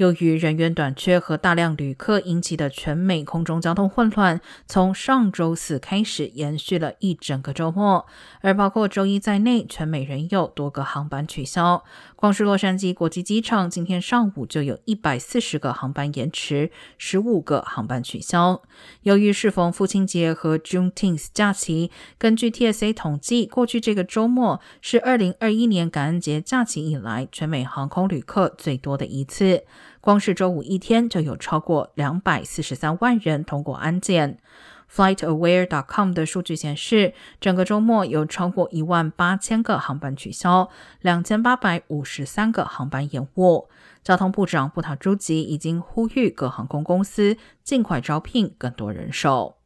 由于人员短缺和大量旅客引起的全美空中交通混乱，从上周四开始延续了一整个周末，而包括周一在内，全美仍有多个航班取消。光是洛杉矶国际机场，今天上午就有一百四十个航班延迟，十五个航班取消。由于适逢父亲节和 Juneteenth 假期，根据 TSA 统计，过去这个周末是二零二一年感恩节假期以来全美航空旅客最多的一次。光是周五一天就有超过两百四十三万人通过安检。FlightAware.com 的数据显示，整个周末有超过一万八千个航班取消，两千八百五十三个航班延误。交通部长布塔朱吉已经呼吁各航空公司尽快招聘更多人手。